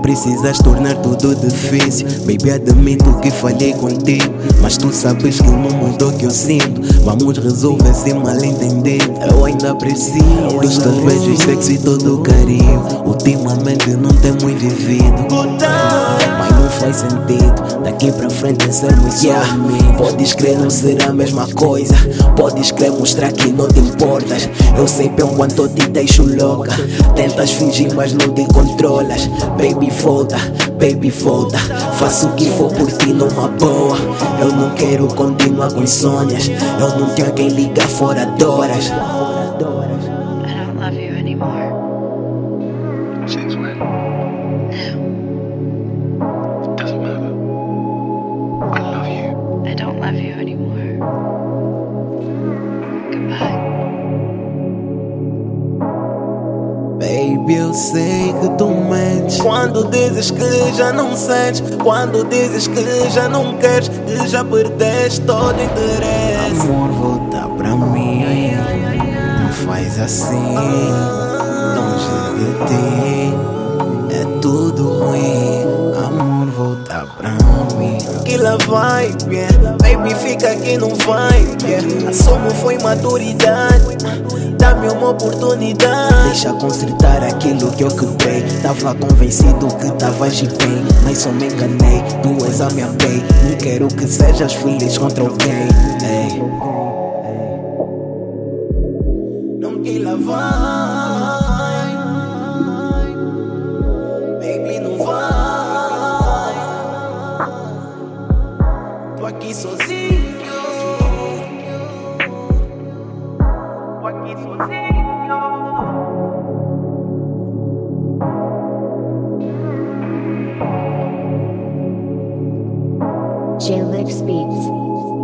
precisas tornar tudo difícil. Baby, admito que falhei contigo. Mas tu sabes que não mudou que eu sinto. Vamos resolver esse mal entendido. Eu ainda preciso dos teus beijos sexy e todo o carinho. Ultimamente não temos vivido. Sentido. Daqui pra frente sermos yeah. Podes crer, não será a mesma coisa. Podes crer, mostrar que não te importas. Eu sei bem quanto te deixo louca. Tentas fingir, mas não te controlas. Baby, volta, baby, volta. Faço o que for por ti numa boa. Eu não quero continuar com insônias. Eu não tenho quem ligar fora de horas. Baby, eu sei que tu mentes. Quando dizes que já não sentes Quando dizes que já não queres Que já perdeste todo interesse. Amor, volta pra mim. Não faz assim. Longe de ti. É tudo ruim. Amor, volta pra mim. Que lá vai, yeah. Baby, fica aqui, não vai yeah. Assumo foi maturidade. Dá-me uma oportunidade. Deixa consertar aquilo que eu quebrei. Tava convencido que tavas de bem Mas só me enganei, tu és a minha bem Não quero que sejas feliz contra alguém. Ei. Não que lá J-Lix Beats.